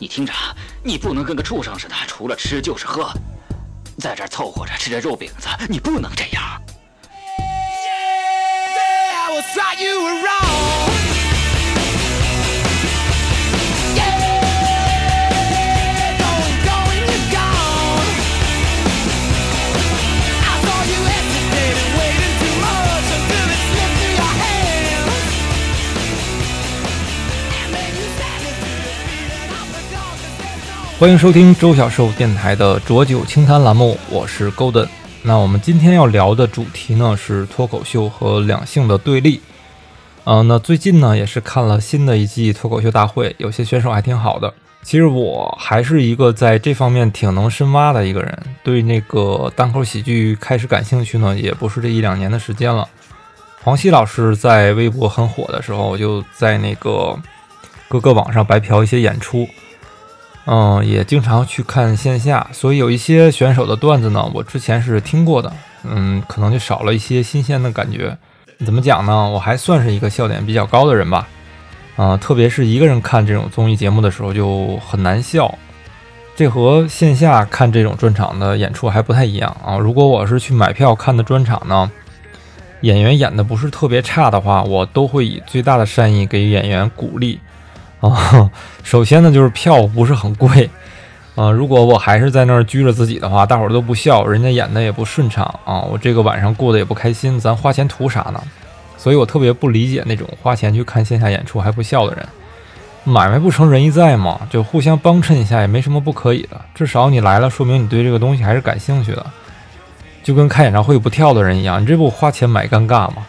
你听着，你不能跟个畜生似的，除了吃就是喝，在这儿凑合着吃着肉饼子，你不能这样。欢迎收听周小寿电台的浊酒清谈栏目，我是 Golden。那我们今天要聊的主题呢是脱口秀和两性的对立。嗯，那最近呢也是看了新的一季脱口秀大会，有些选手还挺好的。其实我还是一个在这方面挺能深挖的一个人，对那个单口喜剧开始感兴趣呢，也不是这一两年的时间了。黄西老师在微博很火的时候，我就在那个各个网上白嫖一些演出。嗯，也经常去看线下，所以有一些选手的段子呢，我之前是听过的，嗯，可能就少了一些新鲜的感觉。怎么讲呢？我还算是一个笑点比较高的人吧，啊，特别是一个人看这种综艺节目的时候就很难笑，这和线下看这种专场的演出还不太一样啊。如果我是去买票看的专场呢，演员演的不是特别差的话，我都会以最大的善意给演员鼓励。啊，首先呢，就是票不是很贵，啊，如果我还是在那儿拘着自己的话，大伙儿都不笑，人家演的也不顺畅啊，我这个晚上过得也不开心，咱花钱图啥呢？所以我特别不理解那种花钱去看线下演出还不笑的人。买卖不成仁义在嘛，就互相帮衬一下也没什么不可以的，至少你来了，说明你对这个东西还是感兴趣的，就跟开演唱会不跳的人一样，你这不花钱买尴尬吗？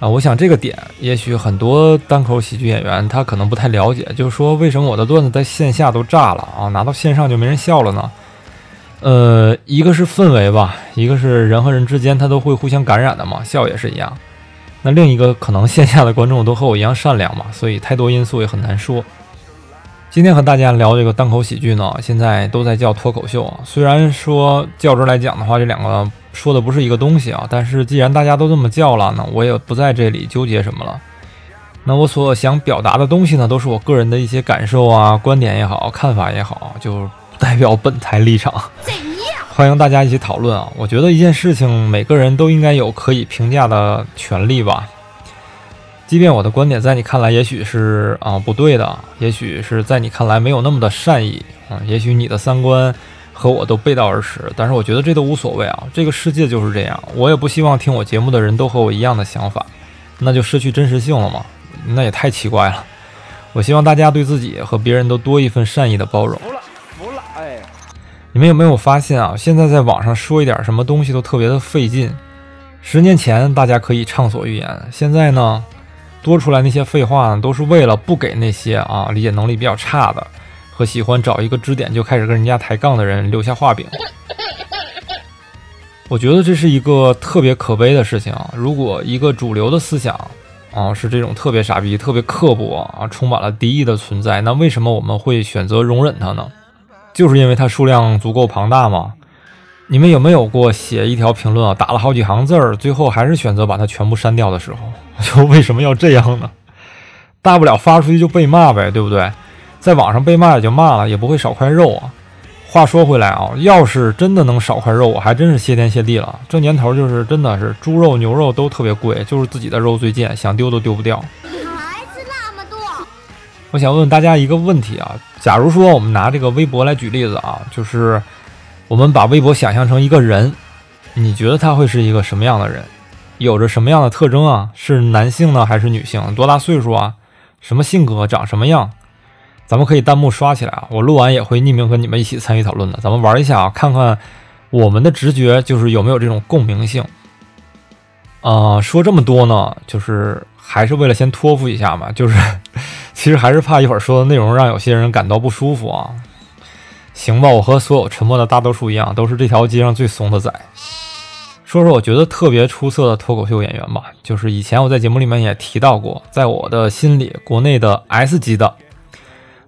啊，我想这个点，也许很多单口喜剧演员他可能不太了解，就是说为什么我的段子在线下都炸了啊，拿到线上就没人笑了呢？呃，一个是氛围吧，一个是人和人之间他都会互相感染的嘛，笑也是一样。那另一个可能线下的观众都和我一样善良嘛，所以太多因素也很难说。今天和大家聊这个单口喜剧呢，现在都在叫脱口秀啊，虽然说较真来讲的话，这两个。说的不是一个东西啊，但是既然大家都这么叫了，那我也不在这里纠结什么了。那我所想表达的东西呢，都是我个人的一些感受啊、观点也好、看法也好，就不代表本台立场。欢迎大家一起讨论啊！我觉得一件事情，每个人都应该有可以评价的权利吧。即便我的观点在你看来也许是啊不对的，也许是在你看来没有那么的善意啊，也许你的三观。和我都背道而驰，但是我觉得这都无所谓啊。这个世界就是这样，我也不希望听我节目的人都和我一样的想法，那就失去真实性了嘛？那也太奇怪了。我希望大家对自己和别人都多一份善意的包容。服了，服了，哎，你们有没有发现啊？现在在网上说一点什么东西都特别的费劲。十年前大家可以畅所欲言，现在呢，多出来那些废话呢，都是为了不给那些啊理解能力比较差的。和喜欢找一个支点就开始跟人家抬杠的人留下画饼，我觉得这是一个特别可悲的事情！如果一个主流的思想啊是这种特别傻逼、特别刻薄啊、充满了敌意的存在，那为什么我们会选择容忍它呢？就是因为它数量足够庞大吗？你们有没有过写一条评论啊，打了好几行字儿，最后还是选择把它全部删掉的时候？就为什么要这样呢？大不了发出去就被骂呗，对不对？在网上被骂也就骂了，也不会少块肉啊。话说回来啊，要是真的能少块肉，我还真是谢天谢地了。这年头就是真的是猪肉牛肉都特别贵，就是自己的肉最贱，想丢都丢不掉。孩子那么多，我想问大家一个问题啊，假如说我们拿这个微博来举例子啊，就是我们把微博想象成一个人，你觉得他会是一个什么样的人？有着什么样的特征啊？是男性呢还是女性？多大岁数啊？什么性格？长什么样？咱们可以弹幕刷起来啊！我录完也会匿名和你们一起参与讨论的。咱们玩一下啊，看看我们的直觉就是有没有这种共鸣性。啊，说这么多呢，就是还是为了先托付一下嘛，就是 其实还是怕一会儿说的内容让有些人感到不舒服啊。行吧，我和所有沉默的大多数一样，都是这条街上最怂的仔。说说我觉得特别出色的脱口秀演员吧，就是以前我在节目里面也提到过，在我的心里，国内的 S 级的。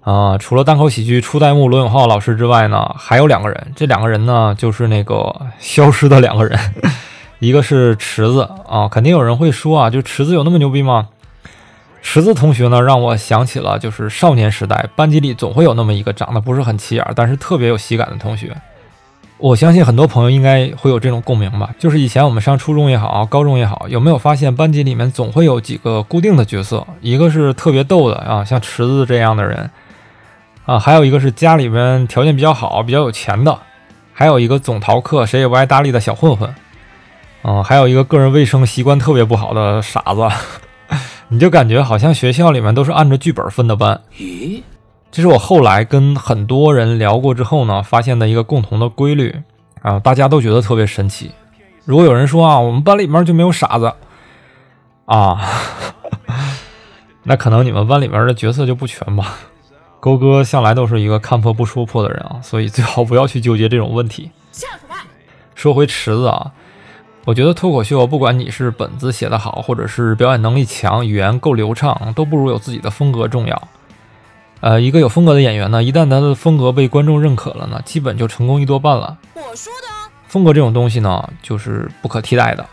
啊，除了单口喜剧初代目罗永浩老师之外呢，还有两个人。这两个人呢，就是那个消失的两个人，一个是池子啊。肯定有人会说啊，就池子有那么牛逼吗？池子同学呢，让我想起了就是少年时代，班级里总会有那么一个长得不是很起眼，但是特别有喜感的同学。我相信很多朋友应该会有这种共鸣吧，就是以前我们上初中也好，高中也好，有没有发现班级里面总会有几个固定的角色？一个是特别逗的啊，像池子这样的人啊，还有一个是家里面条件比较好、比较有钱的，还有一个总逃课、谁也不爱搭理的小混混，嗯，还有一个个人卫生习惯特别不好的傻子。你就感觉好像学校里面都是按照剧本分的班。咦？这是我后来跟很多人聊过之后呢，发现的一个共同的规律啊，大家都觉得特别神奇。如果有人说啊，我们班里面就没有傻子啊，那可能你们班里面的角色就不全吧。勾哥向来都是一个看破不说破的人啊，所以最好不要去纠结这种问题。说回池子啊，我觉得脱口秀不管你是本子写得好，或者是表演能力强、语言够流畅，都不如有自己的风格重要。呃，一个有风格的演员呢，一旦他的风格被观众认可了呢，基本就成功一多半了。我说的风格这种东西呢，就是不可替代的。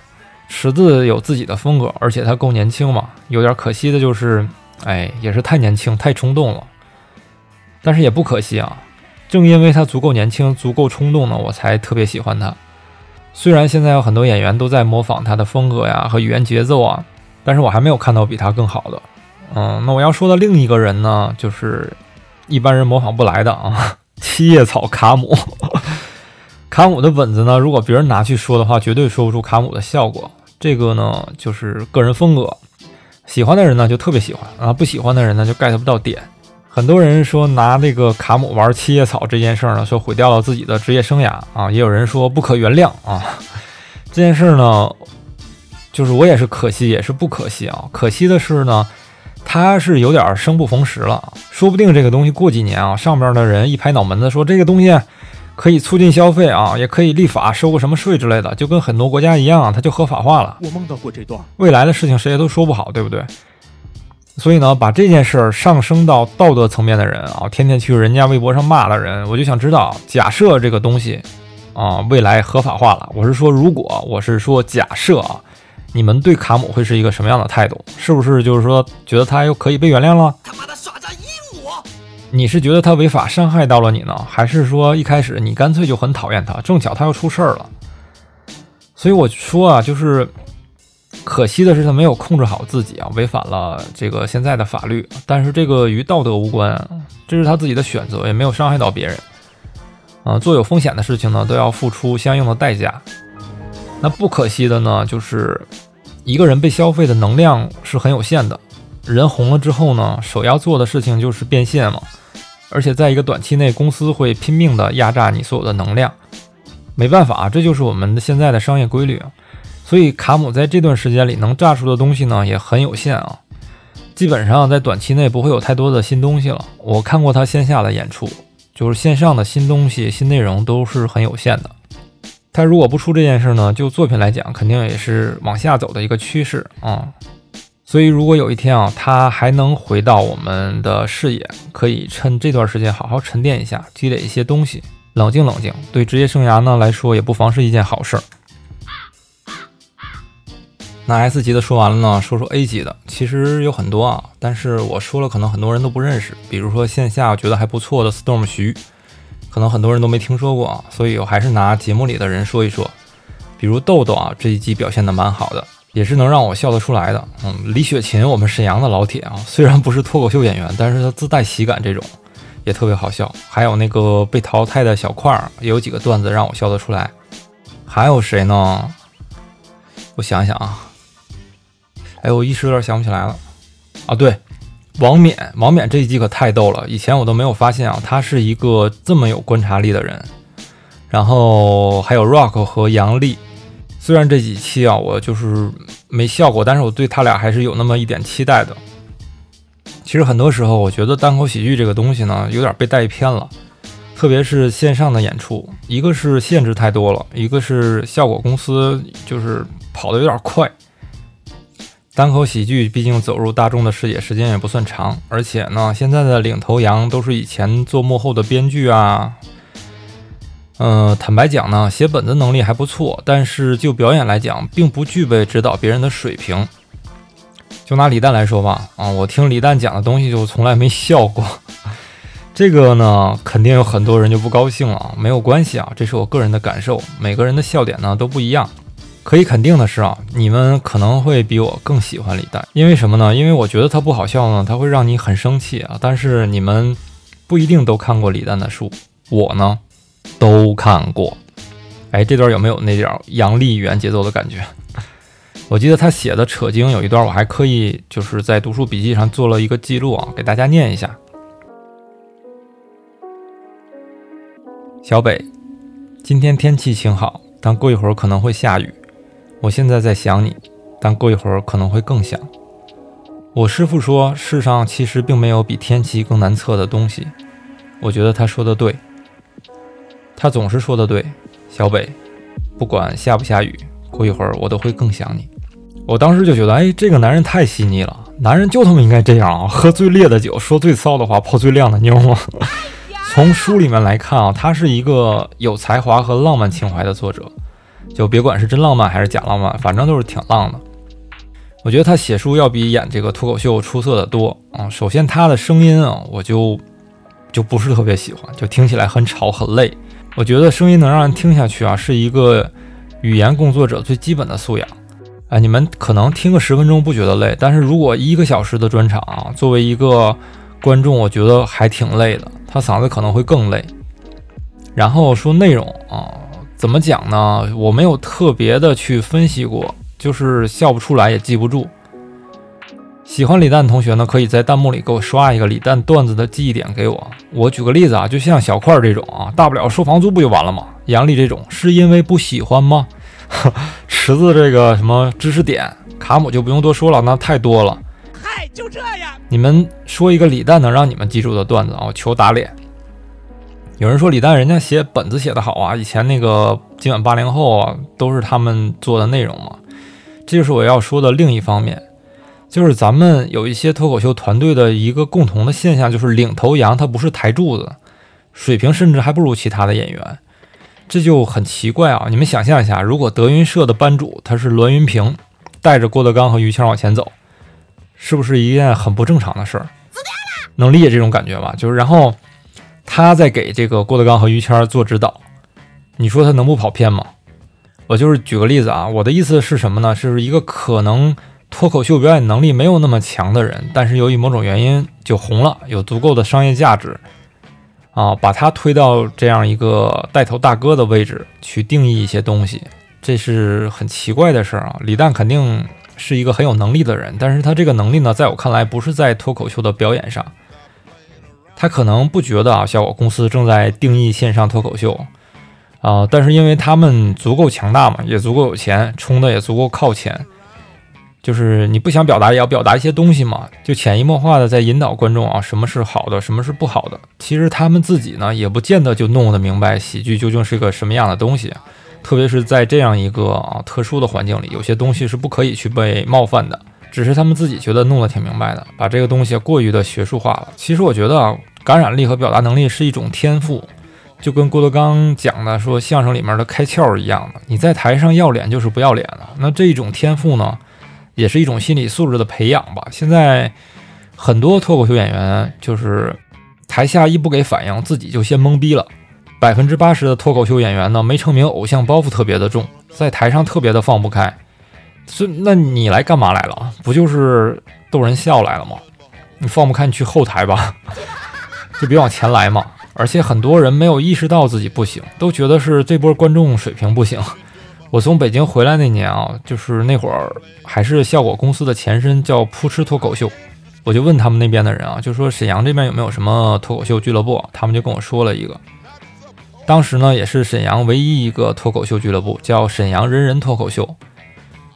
池子有自己的风格，而且他够年轻嘛。有点可惜的就是，哎，也是太年轻，太冲动了。但是也不可惜啊，正因为他足够年轻，足够冲动呢，我才特别喜欢他。虽然现在有很多演员都在模仿他的风格呀和语言节奏啊，但是我还没有看到比他更好的。嗯，那我要说的另一个人呢，就是一般人模仿不来的啊，七叶草卡姆。卡姆的本子呢，如果别人拿去说的话，绝对说不出卡姆的效果。这个呢，就是个人风格，喜欢的人呢就特别喜欢啊，不喜欢的人呢就 get 不到点。很多人说拿那个卡姆玩七叶草这件事呢，说毁掉了自己的职业生涯啊，也有人说不可原谅啊。这件事呢，就是我也是可惜，也是不可惜啊。可惜的是呢。他是有点生不逢时了，说不定这个东西过几年啊，上边的人一拍脑门子说这个东西可以促进消费啊，也可以立法收个什么税之类的，就跟很多国家一样，它就合法化了。我梦到过这段，未来的事情谁也都说不好，对不对？所以呢，把这件事儿上升到道德层面的人啊，天天去人家微博上骂的人，我就想知道，假设这个东西啊未来合法化了，我是说如果，我是说假设啊。你们对卡姆会是一个什么样的态度？是不是就是说觉得他又可以被原谅了？他妈的耍诈阴我！你是觉得他违法伤害到了你呢，还是说一开始你干脆就很讨厌他？正巧他又出事儿了，所以我说啊，就是可惜的是他没有控制好自己啊，违反了这个现在的法律。但是这个与道德无关，这是他自己的选择，也没有伤害到别人。啊，做有风险的事情呢，都要付出相应的代价。那不可惜的呢，就是一个人被消费的能量是很有限的。人红了之后呢，首要做的事情就是变现嘛。而且在一个短期内，公司会拼命的压榨你所有的能量。没办法，这就是我们的现在的商业规律啊。所以卡姆在这段时间里能榨出的东西呢，也很有限啊。基本上在短期内不会有太多的新东西了。我看过他线下的演出，就是线上的新东西、新内容都是很有限的。他如果不出这件事呢，就作品来讲，肯定也是往下走的一个趋势啊。所以如果有一天啊，他还能回到我们的视野，可以趁这段时间好好沉淀一下，积累一些东西，冷静冷静，对职业生涯呢来说也不妨是一件好事儿。那 S 级的说完了呢，说说 A 级的，其实有很多啊，但是我说了，可能很多人都不认识，比如说线下觉得还不错的 Storm 徐。可能很多人都没听说过啊，所以我还是拿节目里的人说一说。比如豆豆啊，这一季表现的蛮好的，也是能让我笑得出来的。嗯，李雪琴，我们沈阳的老铁啊，虽然不是脱口秀演员，但是他自带喜感，这种也特别好笑。还有那个被淘汰的小块儿，也有几个段子让我笑得出来。还有谁呢？我想想啊，哎，我一时有点想不起来了。啊，对。王冕，王冕这一季可太逗了，以前我都没有发现啊，他是一个这么有观察力的人。然后还有 Rock 和杨笠，虽然这几期啊我就是没笑过，但是我对他俩还是有那么一点期待的。其实很多时候，我觉得单口喜剧这个东西呢，有点被带偏了，特别是线上的演出，一个是限制太多了，一个是效果公司就是跑得有点快。单口喜剧毕竟走入大众的视野时间也不算长，而且呢，现在的领头羊都是以前做幕后的编剧啊。嗯，坦白讲呢，写本子能力还不错，但是就表演来讲，并不具备指导别人的水平。就拿李诞来说吧，啊，我听李诞讲的东西就从来没笑过。这个呢，肯定有很多人就不高兴了。没有关系啊，这是我个人的感受，每个人的笑点呢都不一样。可以肯定的是啊，你们可能会比我更喜欢李诞，因为什么呢？因为我觉得他不好笑呢，他会让你很生气啊。但是你们不一定都看过李诞的书，我呢都看过。哎，这段有没有那点杨丽语言节奏的感觉？我记得他写的《扯经》有一段，我还刻意就是在读书笔记上做了一个记录啊，给大家念一下。小北，今天天气晴好，但过一会儿可能会下雨。我现在在想你，但过一会儿可能会更想。我师父说，世上其实并没有比天气更难测的东西。我觉得他说的对，他总是说的对。小北，不管下不下雨，过一会儿我都会更想你。我当时就觉得，哎，这个男人太细腻了，男人就他妈应该这样啊，喝最烈的酒，说最骚的话，泡最靓的妞吗？从书里面来看啊，他是一个有才华和浪漫情怀的作者，就别管是真浪漫还是假浪漫，反正都是挺浪的。我觉得他写书要比演这个脱口秀出色的多啊。首先他的声音啊，我就就不是特别喜欢，就听起来很吵很累。我觉得声音能让人听下去啊，是一个语言工作者最基本的素养。哎，你们可能听个十分钟不觉得累，但是如果一个小时的专场啊，作为一个观众，我觉得还挺累的。他嗓子可能会更累，然后说内容啊，怎么讲呢？我没有特别的去分析过，就是笑不出来也记不住。喜欢李诞的同学呢，可以在弹幕里给我刷一个李诞段子的记忆点给我。我举个例子啊，就像小块这种啊，大不了收房租不就完了吗？杨丽这种是因为不喜欢吗？池子这个什么知识点，卡姆就不用多说了，那太多了。嗨，就这样。你们说一个李诞能让你们记住的段子啊？我求打脸。有人说李诞人家写本子写得好啊，以前那个今晚八零后啊，都是他们做的内容嘛。这就是我要说的另一方面，就是咱们有一些脱口秀团队的一个共同的现象，就是领头羊他不是台柱子，水平甚至还不如其他的演员，这就很奇怪啊。你们想象一下，如果德云社的班主他是栾云平，带着郭德纲和于谦往前走。是不是一件很不正常的事儿？能理解这种感觉吧？就是然后他在给这个郭德纲和于谦做指导，你说他能不跑偏吗？我就是举个例子啊，我的意思是什么呢？是一个可能脱口秀表演能力没有那么强的人，但是由于某种原因就红了，有足够的商业价值啊，把他推到这样一个带头大哥的位置去定义一些东西，这是很奇怪的事儿啊。李诞肯定。是一个很有能力的人，但是他这个能力呢，在我看来不是在脱口秀的表演上。他可能不觉得啊，效果公司正在定义线上脱口秀啊，但是因为他们足够强大嘛，也足够有钱，冲的也足够靠前，就是你不想表达也要表达一些东西嘛，就潜移默化的在引导观众啊，什么是好的，什么是不好的。其实他们自己呢，也不见得就弄得明白喜剧究竟是个什么样的东西。特别是在这样一个啊特殊的环境里，有些东西是不可以去被冒犯的。只是他们自己觉得弄得挺明白的，把这个东西过于的学术化了。其实我觉得啊，感染力和表达能力是一种天赋，就跟郭德纲讲的说相声里面的开窍一样的。你在台上要脸就是不要脸了。那这一种天赋呢，也是一种心理素质的培养吧。现在很多脱口秀演员就是台下一不给反应，自己就先懵逼了。百分之八十的脱口秀演员呢，没成名，偶像包袱特别的重，在台上特别的放不开。所以，那你来干嘛来了？不就是逗人笑来了吗？你放不开，你去后台吧，就别往前来嘛。而且很多人没有意识到自己不行，都觉得是这波观众水平不行。我从北京回来那年啊，就是那会儿还是效果公司的前身叫扑哧脱口秀，我就问他们那边的人啊，就说沈阳这边有没有什么脱口秀俱乐部？他们就跟我说了一个。当时呢，也是沈阳唯一一个脱口秀俱乐部，叫沈阳人人脱口秀。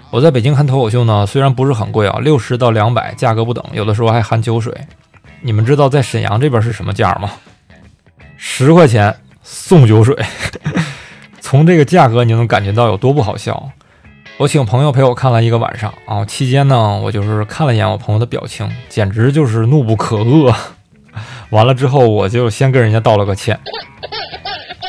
我在北京看脱口秀呢，虽然不是很贵啊，六十到两百，价格不等，有的时候还含酒水。你们知道在沈阳这边是什么价吗？十块钱送酒水。从这个价格你能感觉到有多不好笑。我请朋友陪我看了一个晚上啊，期间呢，我就是看了一眼我朋友的表情，简直就是怒不可遏。完了之后，我就先跟人家道了个歉。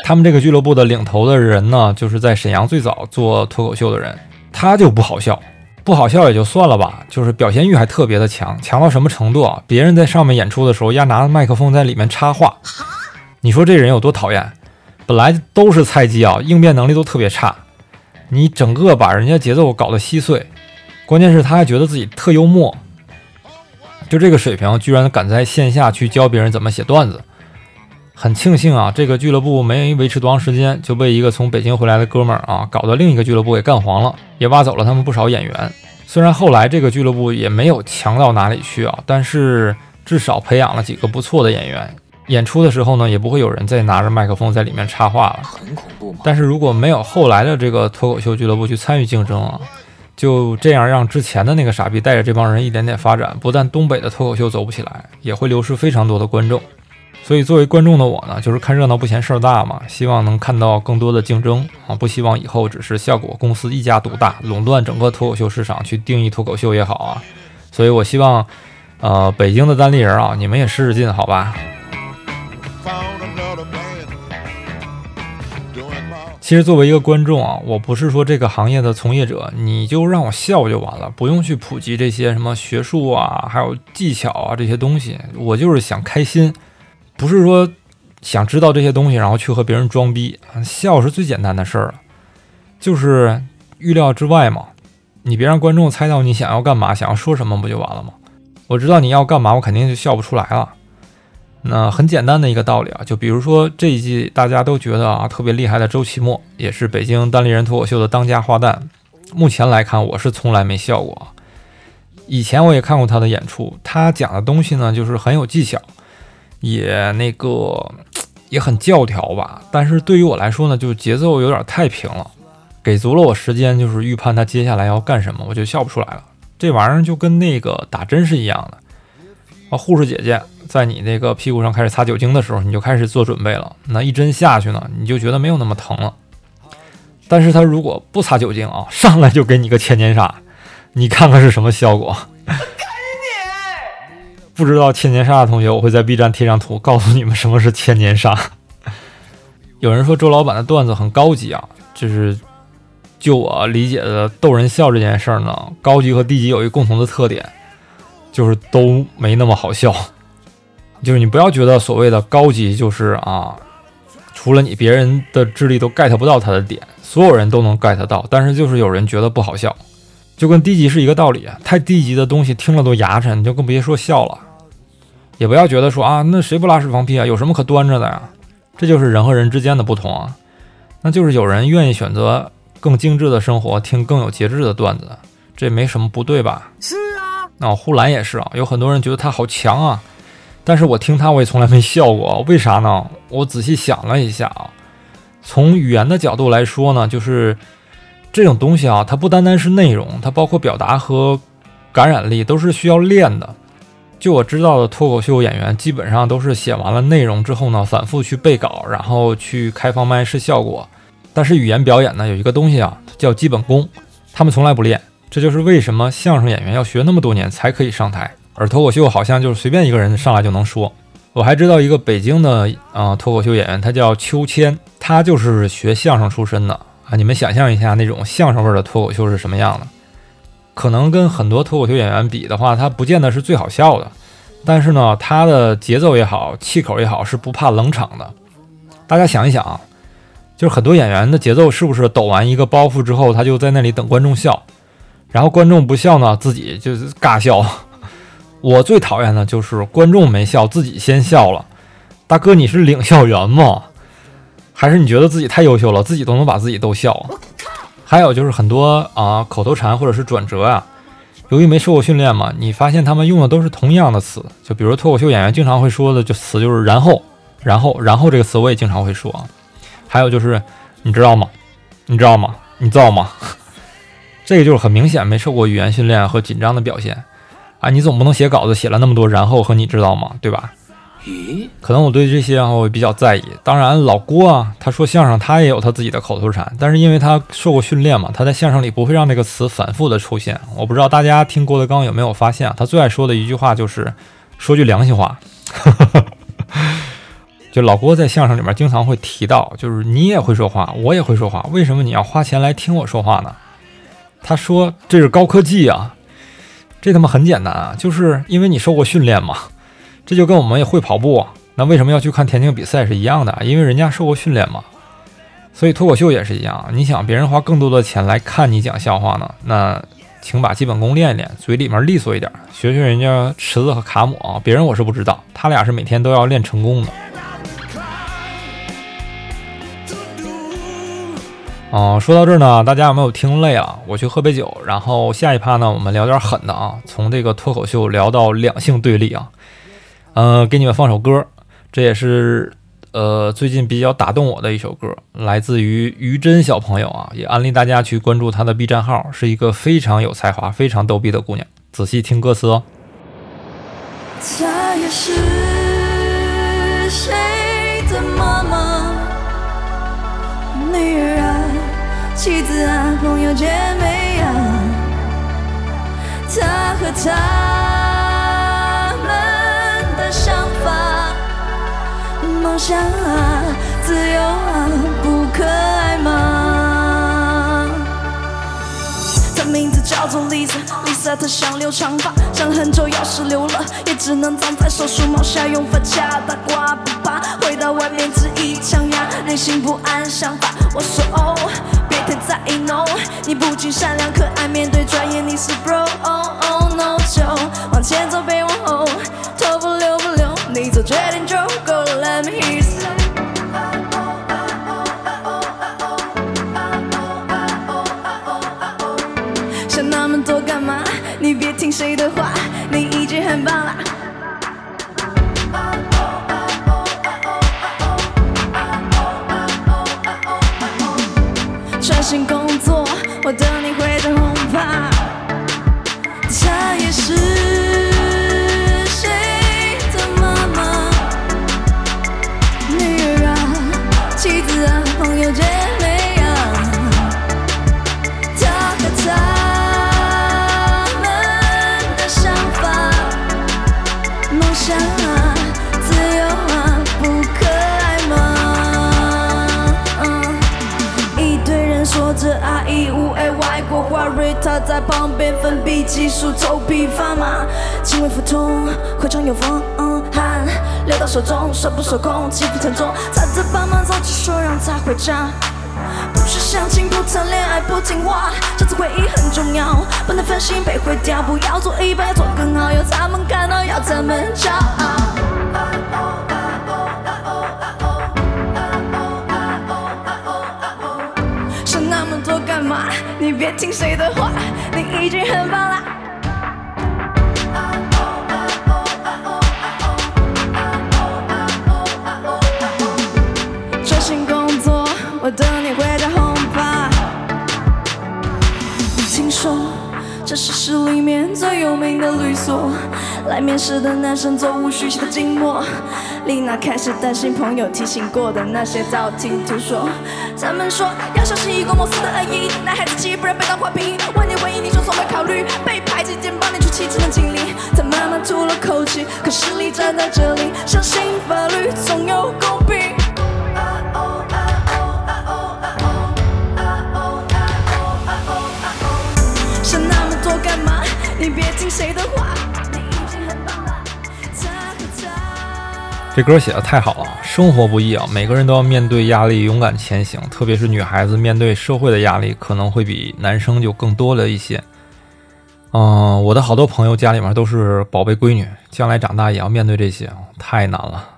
他们这个俱乐部的领头的人呢，就是在沈阳最早做脱口秀的人，他就不好笑，不好笑也就算了吧，就是表现欲还特别的强，强到什么程度啊？别人在上面演出的时候，丫拿着麦克风在里面插话，你说这人有多讨厌？本来都是菜鸡啊，应变能力都特别差，你整个把人家节奏搞得稀碎，关键是他还觉得自己特幽默，就这个水平，居然敢在线下去教别人怎么写段子。很庆幸啊，这个俱乐部没维持多长时间，就被一个从北京回来的哥们儿啊，搞得另一个俱乐部给干黄了，也挖走了他们不少演员。虽然后来这个俱乐部也没有强到哪里去啊，但是至少培养了几个不错的演员。演出的时候呢，也不会有人再拿着麦克风在里面插话了。很恐怖吗？但是如果没有后来的这个脱口秀俱乐部去参与竞争啊，就这样让之前的那个傻逼带着这帮人一点点发展，不但东北的脱口秀走不起来，也会流失非常多的观众。所以，作为观众的我呢，就是看热闹不嫌事儿大嘛，希望能看到更多的竞争啊，不希望以后只是效果公司一家独大，垄断整个脱口秀市场去定义脱口秀也好啊。所以我希望，呃，北京的单立人啊，你们也试试劲，好吧？其实作为一个观众啊，我不是说这个行业的从业者，你就让我笑就完了，不用去普及这些什么学术啊，还有技巧啊这些东西，我就是想开心。不是说想知道这些东西，然后去和别人装逼，笑是最简单的事儿了，就是预料之外嘛。你别让观众猜到你想要干嘛，想要说什么，不就完了吗？我知道你要干嘛，我肯定就笑不出来了。那很简单的一个道理啊，就比如说这一季大家都觉得啊特别厉害的周奇墨，也是北京单立人脱口秀的当家花旦。目前来看，我是从来没笑过。以前我也看过他的演出，他讲的东西呢，就是很有技巧。也那个 也很教条吧，但是对于我来说呢，就节奏有点太平了，给足了我时间，就是预判他接下来要干什么，我就笑不出来了。这玩意儿就跟那个打针是一样的啊，护士姐姐在你那个屁股上开始擦酒精的时候，你就开始做准备了。那一针下去呢，你就觉得没有那么疼了。但是他如果不擦酒精啊，上来就给你个千年杀，你看看是什么效果？不知道千年杀的同学，我会在 B 站贴张图，告诉你们什么是千年杀。有人说周老板的段子很高级啊，就是就我理解的逗人笑这件事儿呢，高级和低级有一个共同的特点，就是都没那么好笑。就是你不要觉得所谓的高级就是啊，除了你，别人的智力都 get 不到他的点，所有人都能 get 到，但是就是有人觉得不好笑，就跟低级是一个道理。太低级的东西听了都牙碜，你就更别说笑了。也不要觉得说啊，那谁不拉屎放屁啊？有什么可端着的呀？这就是人和人之间的不同啊。那就是有人愿意选择更精致的生活，听更有节制的段子，这没什么不对吧？是啊。那呼兰也是啊，有很多人觉得他好强啊，但是我听他我也从来没笑过，为啥呢？我仔细想了一下啊，从语言的角度来说呢，就是这种东西啊，它不单单是内容，它包括表达和感染力都是需要练的。就我知道的脱口秀演员，基本上都是写完了内容之后呢，反复去背稿，然后去开放麦试效果。但是语言表演呢，有一个东西啊，叫基本功，他们从来不练。这就是为什么相声演员要学那么多年才可以上台，而脱口秀好像就是随便一个人上来就能说。我还知道一个北京的啊脱口秀演员，他叫秋千，他就是学相声出身的啊。你们想象一下那种相声味的脱口秀是什么样的？可能跟很多脱口秀演员比的话，他不见得是最好笑的，但是呢，他的节奏也好，气口也好，是不怕冷场的。大家想一想啊，就是很多演员的节奏是不是抖完一个包袱之后，他就在那里等观众笑，然后观众不笑呢，自己就是尬笑。我最讨厌的就是观众没笑，自己先笑了。大哥，你是领笑员吗？还是你觉得自己太优秀了，自己都能把自己逗笑？还有就是很多啊口头禅或者是转折啊，由于没受过训练嘛，你发现他们用的都是同样的词。就比如脱口秀演员经常会说的就词就是然后，然后，然后这个词我也经常会说。还有就是你知道吗？你知道吗？你知道吗？这个就是很明显没受过语言训练和紧张的表现啊！你总不能写稿子写了那么多然后和你知道吗？对吧？咦，可能我对这些啊会比较在意。当然，老郭啊，他说相声他也有他自己的口头禅，但是因为他受过训练嘛，他在相声里不会让这个词反复的出现。我不知道大家听郭德纲有没有发现，他最爱说的一句话就是 说句良心话。就老郭在相声里面经常会提到，就是你也会说话，我也会说话，为什么你要花钱来听我说话呢？他说这是高科技啊，这他妈很简单啊，就是因为你受过训练嘛。这就跟我们也会跑步，那为什么要去看田径比赛是一样的？因为人家受过训练嘛。所以脱口秀也是一样，你想别人花更多的钱来看你讲笑话呢，那请把基本功练一练，嘴里面利索一点，学学人家池子和卡姆啊。别人我是不知道，他俩是每天都要练成功的。哦，说到这儿呢，大家有没有听累了？我去喝杯酒，然后下一趴呢，我们聊点狠的啊，从这个脱口秀聊到两性对立啊。呃，给你们放首歌，这也是呃最近比较打动我的一首歌，来自于于真小朋友啊，也安利大家去关注她的 B 站号，是一个非常有才华、非常逗逼的姑娘。仔细听歌词哦。她也是谁的妈妈、女儿啊、妻子啊、朋友姐妹啊，她和他想啊、自由啊，不可爱吗？她名字叫做 Lisa，Lisa 她想留长发，想很久，要是留了，也只能藏在手术帽下，用发卡打刮不怕，回到外面只一枪牙，内心不安想法。我说哦，别太在意 no，你不仅善良可爱，面对专业你是 bro，oh oh no 就往前走别往后，头不留不留，你做决定就想那么多干嘛？你别听谁的话，你已经很棒啦。旁边分泌激素，头皮发麻，轻微腹痛，会场有风汗流到手中，手不受控，肌肤沉重，他在帮忙早就说让他回家。不是相亲，不谈恋爱，不听话，这次回忆很重要，不能分心被毁掉，不要做一半，要做更好，要他们看到，要他们骄傲。你别听谁的话，你已经很棒啦。专心工作，我等你回家轰趴。听说这是市里面最有名的律所，来面试的男生座无虚席的静默。丽娜开始担心朋友提醒过的那些道听途说，他们说要小心一个莫斯的恶意，男孩子气不然被当花瓶。问你回应，你说从没考虑被排挤，肩膀你出气只能尽力。他慢慢吐了口气，可实力站在这里，相信法律总有公平。想那么多干嘛？你别听谁的话，你已经很棒了。他和他。这歌写的太好了，生活不易啊，每个人都要面对压力，勇敢前行。特别是女孩子面对社会的压力，可能会比男生就更多了一些。嗯、我的好多朋友家里面都是宝贝闺女，将来长大也要面对这些，太难了。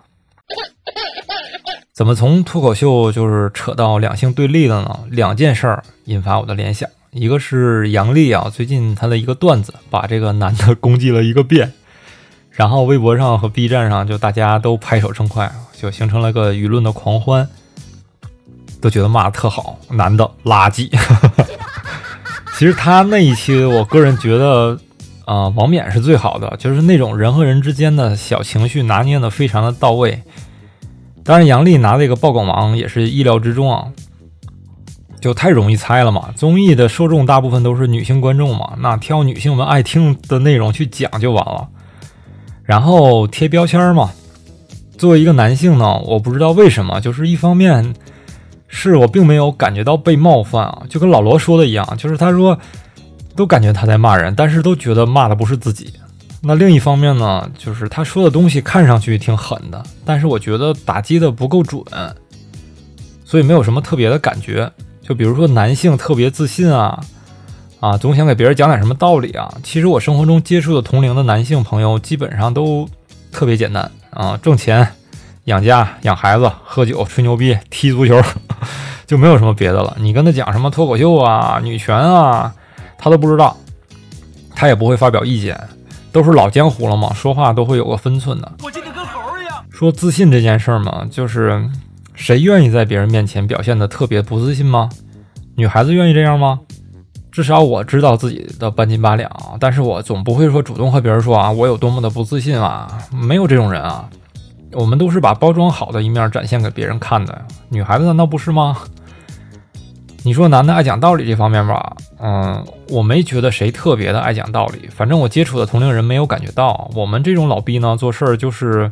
怎么从脱口秀就是扯到两性对立的呢？两件事儿引发我的联想，一个是杨笠啊，最近他的一个段子把这个男的攻击了一个遍，然后微博上和 B 站上就大家都拍手称快，就形成了个舆论的狂欢，都觉得骂的特好，男的垃圾。其实他那一期，我个人觉得，啊、王冕是最好的，就是那种人和人之间的小情绪拿捏的非常的到位。当然，杨笠拿这个爆梗王也是意料之中啊，就太容易猜了嘛。综艺的受众大部分都是女性观众嘛，那挑女性们爱听的内容去讲就完了。然后贴标签嘛，作为一个男性呢，我不知道为什么，就是一方面是我并没有感觉到被冒犯啊，就跟老罗说的一样，就是他说都感觉他在骂人，但是都觉得骂的不是自己。那另一方面呢，就是他说的东西看上去挺狠的，但是我觉得打击的不够准，所以没有什么特别的感觉。就比如说男性特别自信啊，啊，总想给别人讲点什么道理啊。其实我生活中接触的同龄的男性朋友，基本上都特别简单啊，挣钱、养家、养孩子、喝酒、吹牛逼、踢足球，就没有什么别的了。你跟他讲什么脱口秀啊、女权啊，他都不知道，他也不会发表意见。都是老江湖了嘛，说话都会有个分寸的。我记得跟猴一样。说自信这件事儿嘛，就是谁愿意在别人面前表现的特别不自信吗？女孩子愿意这样吗？至少我知道自己的半斤八两，但是我总不会说主动和别人说啊，我有多么的不自信啊，没有这种人啊。我们都是把包装好的一面展现给别人看的，女孩子难道不是吗？你说男的爱讲道理这方面吧，嗯，我没觉得谁特别的爱讲道理。反正我接触的同龄人没有感觉到。我们这种老逼呢，做事儿就是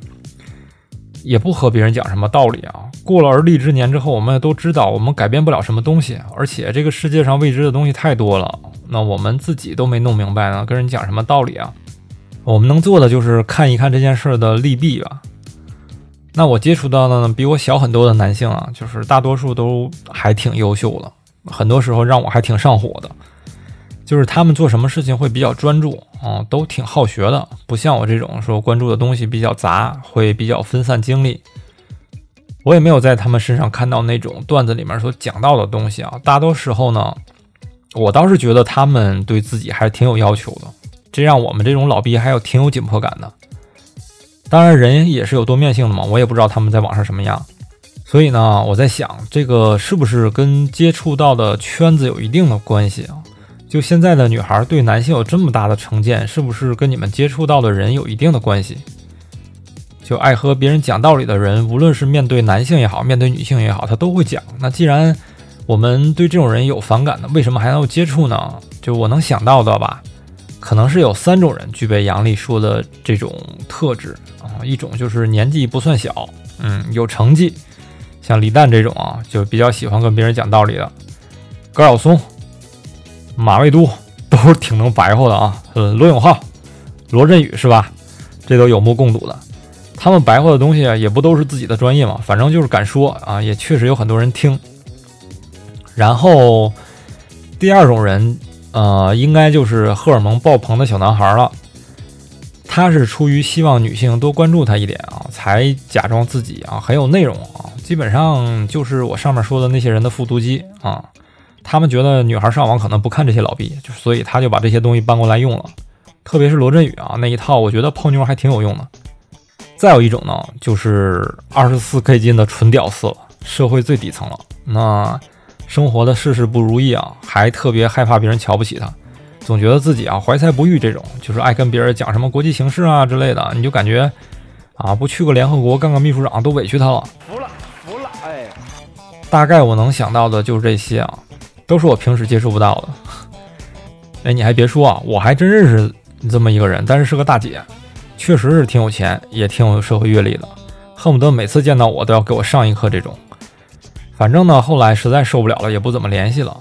也不和别人讲什么道理啊。过了而立之年之后，我们也都知道我们改变不了什么东西，而且这个世界上未知的东西太多了。那我们自己都没弄明白呢，跟人讲什么道理啊？我们能做的就是看一看这件事的利弊吧。那我接触到的呢，比我小很多的男性啊，就是大多数都还挺优秀的。很多时候让我还挺上火的，就是他们做什么事情会比较专注啊，都挺好学的，不像我这种说关注的东西比较杂，会比较分散精力。我也没有在他们身上看到那种段子里面所讲到的东西啊。大多时候呢，我倒是觉得他们对自己还是挺有要求的，这让我们这种老逼还有挺有紧迫感的。当然，人也是有多面性的嘛，我也不知道他们在网上什么样。所以呢，我在想，这个是不是跟接触到的圈子有一定的关系啊？就现在的女孩对男性有这么大的成见，是不是跟你们接触到的人有一定的关系？就爱和别人讲道理的人，无论是面对男性也好，面对女性也好，他都会讲。那既然我们对这种人有反感的，为什么还要接触呢？就我能想到的吧，可能是有三种人具备杨丽说的这种特质啊，一种就是年纪不算小，嗯，有成绩。像李诞这种啊，就比较喜欢跟别人讲道理的。高晓松、马未都 都是挺能白话的啊。呃，罗永浩、罗振宇是吧？这都有目共睹的。他们白话的东西，也不都是自己的专业嘛，反正就是敢说啊，也确实有很多人听。然后第二种人，呃，应该就是荷尔蒙爆棚的小男孩了。他是出于希望女性多关注他一点啊，才假装自己啊很有内容啊。基本上就是我上面说的那些人的复读机啊，他们觉得女孩上网可能不看这些老逼，就所以他就把这些东西搬过来用了。特别是罗振宇啊那一套，我觉得泡妞还挺有用的。再有一种呢，就是二十四 K 金的纯屌丝了，社会最底层了。那生活的事事不如意啊，还特别害怕别人瞧不起他，总觉得自己啊怀才不遇，这种就是爱跟别人讲什么国际形势啊之类的，你就感觉啊不去个联合国干个秘书长都委屈他了。服了，服了，哎，大概我能想到的就是这些啊，都是我平时接触不到的。哎，你还别说啊，我还真认识这么一个人，但是是个大姐，确实是挺有钱，也挺有社会阅历的，恨不得每次见到我都要给我上一课这种。反正呢，后来实在受不了了，也不怎么联系了。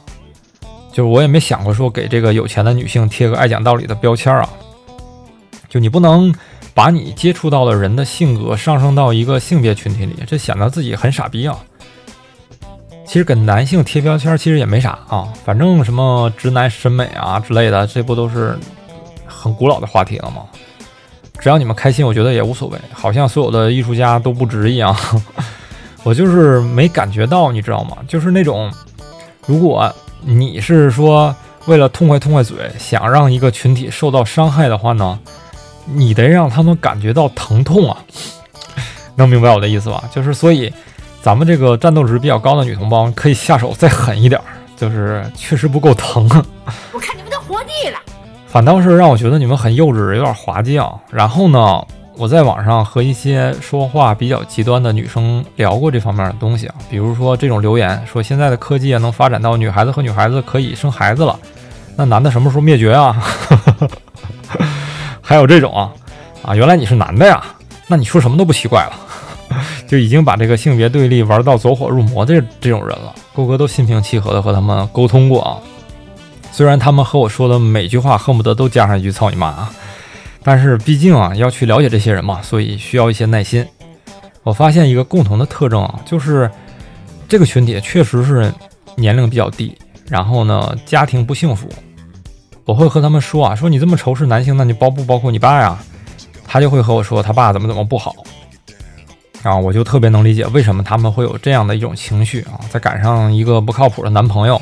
就是我也没想过说给这个有钱的女性贴个爱讲道理的标签啊。就你不能把你接触到的人的性格上升到一个性别群体里，这显得自己很傻逼啊。其实给男性贴标签其实也没啥啊，反正什么直男审美啊之类的，这不都是很古老的话题了吗？只要你们开心，我觉得也无所谓。好像所有的艺术家都不值一样。我就是没感觉到，你知道吗？就是那种，如果你是说为了痛快痛快嘴，想让一个群体受到伤害的话呢，你得让他们感觉到疼痛啊。能明白我的意思吧？就是所以，咱们这个战斗值比较高的女同胞可以下手再狠一点儿，就是确实不够疼。我看你们都活腻了。反倒是让我觉得你们很幼稚，有点滑稽啊。然后呢，我在网上和一些说话比较极端的女生聊过这方面的东西啊，比如说这种留言说现在的科技啊能发展到女孩子和女孩子可以生孩子了，那男的什么时候灭绝啊？还有这种啊啊，原来你是男的呀，那你说什么都不奇怪了，就已经把这个性别对立玩到走火入魔的这种人了。勾哥都心平气和的和他们沟通过啊。虽然他们和我说的每句话恨不得都加上一句“操你妈”啊，但是毕竟啊要去了解这些人嘛，所以需要一些耐心。我发现一个共同的特征啊，就是这个群体确实是年龄比较低，然后呢家庭不幸福。我会和他们说啊，说你这么仇视男性，那你包不包括你爸呀？他就会和我说他爸怎么怎么不好。啊，我就特别能理解为什么他们会有这样的一种情绪啊！再赶上一个不靠谱的男朋友，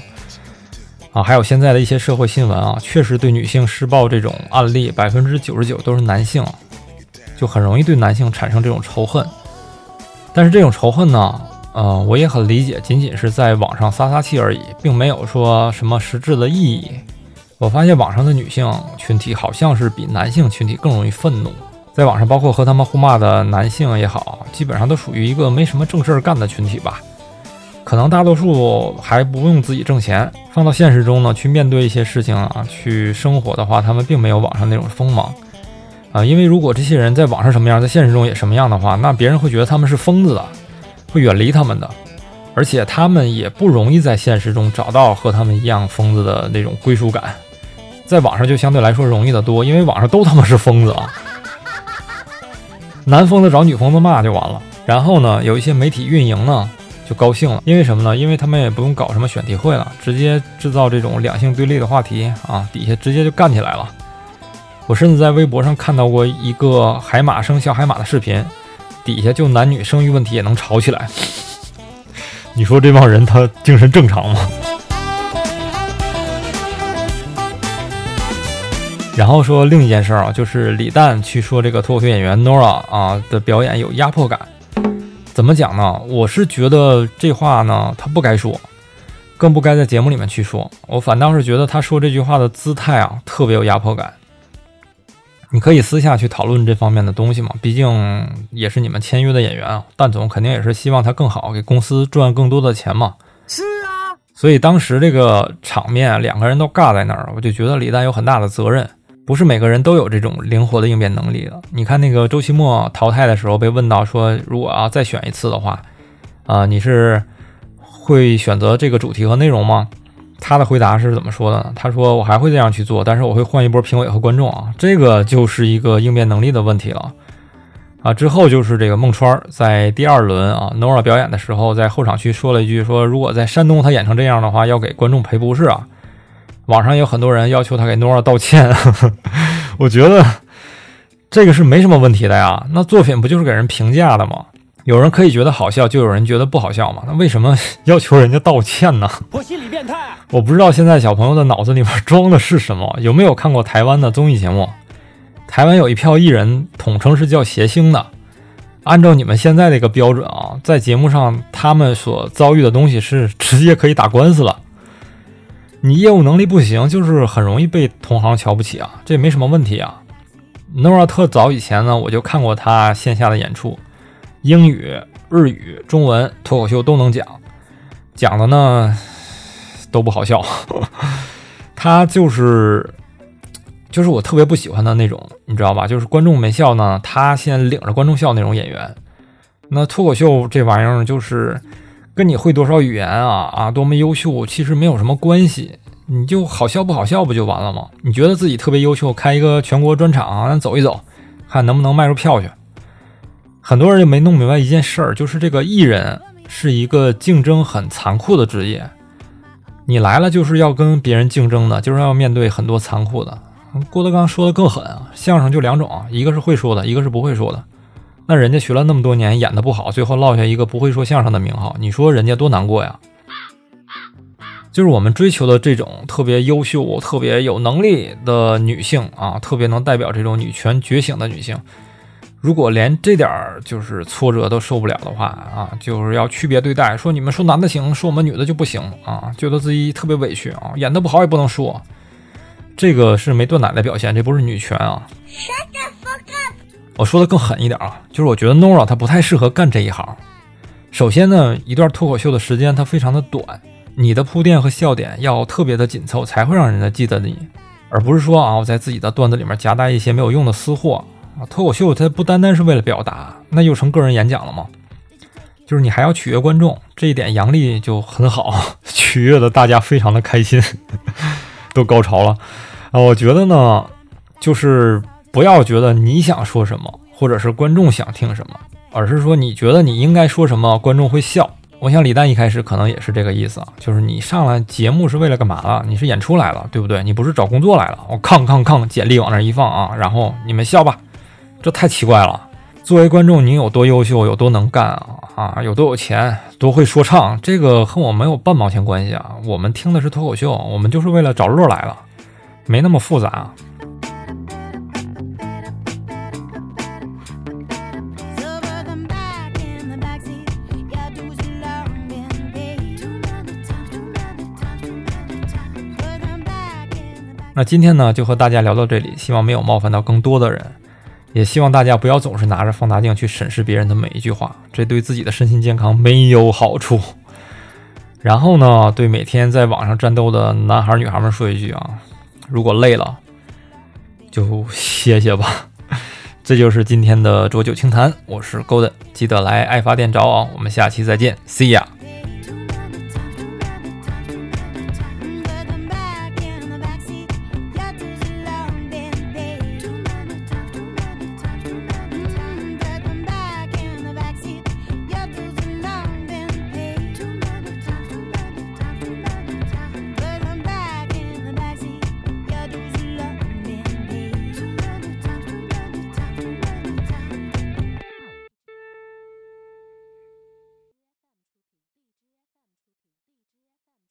啊，还有现在的一些社会新闻啊，确实对女性施暴这种案例，百分之九十九都是男性，就很容易对男性产生这种仇恨。但是这种仇恨呢，呃，我也很理解，仅仅是在网上撒撒气而已，并没有说什么实质的意义。我发现网上的女性群体好像是比男性群体更容易愤怒。在网上，包括和他们互骂的男性也好，基本上都属于一个没什么正事儿干的群体吧。可能大多数还不用自己挣钱，放到现实中呢，去面对一些事情啊，去生活的话，他们并没有网上那种锋芒啊。因为如果这些人在网上什么样，在现实中也什么样的话，那别人会觉得他们是疯子的，会远离他们的。而且他们也不容易在现实中找到和他们一样疯子的那种归属感，在网上就相对来说容易得多，因为网上都他妈是疯子啊。男疯子找女疯子骂就完了，然后呢，有一些媒体运营呢就高兴了，因为什么呢？因为他们也不用搞什么选题会了，直接制造这种两性对立的话题啊，底下直接就干起来了。我甚至在微博上看到过一个海马生小海马的视频，底下就男女生育问题也能吵起来。你说这帮人他精神正常吗？然后说另一件事儿啊，就是李诞去说这个脱口秀演员 Nora 啊的表演有压迫感，怎么讲呢？我是觉得这话呢他不该说，更不该在节目里面去说。我反倒是觉得他说这句话的姿态啊特别有压迫感。你可以私下去讨论这方面的东西嘛，毕竟也是你们签约的演员啊。蛋总肯定也是希望他更好，给公司赚更多的钱嘛。是啊，所以当时这个场面两个人都尬在那儿，我就觉得李诞有很大的责任。不是每个人都有这种灵活的应变能力的。你看那个周奇墨淘汰的时候被问到说，如果要再选一次的话，啊，你是会选择这个主题和内容吗？他的回答是怎么说的呢？他说我还会这样去做，但是我会换一波评委和观众啊。这个就是一个应变能力的问题了啊。之后就是这个孟川在第二轮啊 Nora 表演的时候，在后场区说了一句说，如果在山东他演成这样的话，要给观众赔不是啊。网上有很多人要求他给 Nora 道歉，我觉得这个是没什么问题的呀。那作品不就是给人评价的吗？有人可以觉得好笑，就有人觉得不好笑嘛。那为什么要求人家道歉呢？我心理变态。我不知道现在小朋友的脑子里面装的是什么。有没有看过台湾的综艺节目？台湾有一票艺人统称是叫谐星的。按照你们现在这个标准啊，在节目上他们所遭遇的东西是直接可以打官司了。你业务能力不行，就是很容易被同行瞧不起啊，这没什么问题啊。Nora 特早以前呢，我就看过他线下的演出，英语、日语、中文脱口秀都能讲，讲的呢都不好笑。他就是就是我特别不喜欢的那种，你知道吧？就是观众没笑呢，他先领着观众笑那种演员。那脱口秀这玩意儿就是。跟你会多少语言啊啊，多么优秀，其实没有什么关系。你就好笑不好笑不就完了吗？你觉得自己特别优秀，开一个全国专场，咱走一走，看能不能卖出票去。很多人就没弄明白一件事儿，就是这个艺人是一个竞争很残酷的职业。你来了就是要跟别人竞争的，就是要面对很多残酷的。郭德纲说的更狠啊，相声就两种，一个是会说的，一个是不会说的。那人家学了那么多年，演的不好，最后落下一个不会说相声的名号，你说人家多难过呀？就是我们追求的这种特别优秀、特别有能力的女性啊，特别能代表这种女权觉醒的女性，如果连这点儿就是挫折都受不了的话啊，就是要区别对待，说你们说男的行，说我们女的就不行啊，觉得自己特别委屈啊，演的不好也不能说，这个是没断奶的表现，这不是女权啊。我说的更狠一点啊，就是我觉得 Nora 她不太适合干这一行。首先呢，一段脱口秀的时间它非常的短，你的铺垫和笑点要特别的紧凑，才会让人家记得你，而不是说啊，我在自己的段子里面夹带一些没有用的私货啊。脱口秀它不单单是为了表达，那又成个人演讲了吗？就是你还要取悦观众，这一点杨笠就很好，取悦的大家非常的开心。都高潮了啊！我觉得呢，就是不要觉得你想说什么，或者是观众想听什么，而是说你觉得你应该说什么，观众会笑。我想李诞一开始可能也是这个意思啊，就是你上来节目是为了干嘛了？你是演出来了，对不对？你不是找工作来了。我抗抗抗，简历往那一放啊，然后你们笑吧，这太奇怪了。作为观众，你有多优秀，有多能干啊啊，有多有钱，多会说唱，这个和我没有半毛钱关系啊。我们听的是脱口秀，我们就是为了找乐来了，没那么复杂。那今天呢，就和大家聊到这里，希望没有冒犯到更多的人，也希望大家不要总是拿着放大镜去审视别人的每一句话，这对自己的身心健康没有好处。然后呢，对每天在网上战斗的男孩女孩们说一句啊，如果累了，就歇歇吧。这就是今天的浊酒清谈，我是 Golden，记得来爱发电找我，我们下期再见，See ya。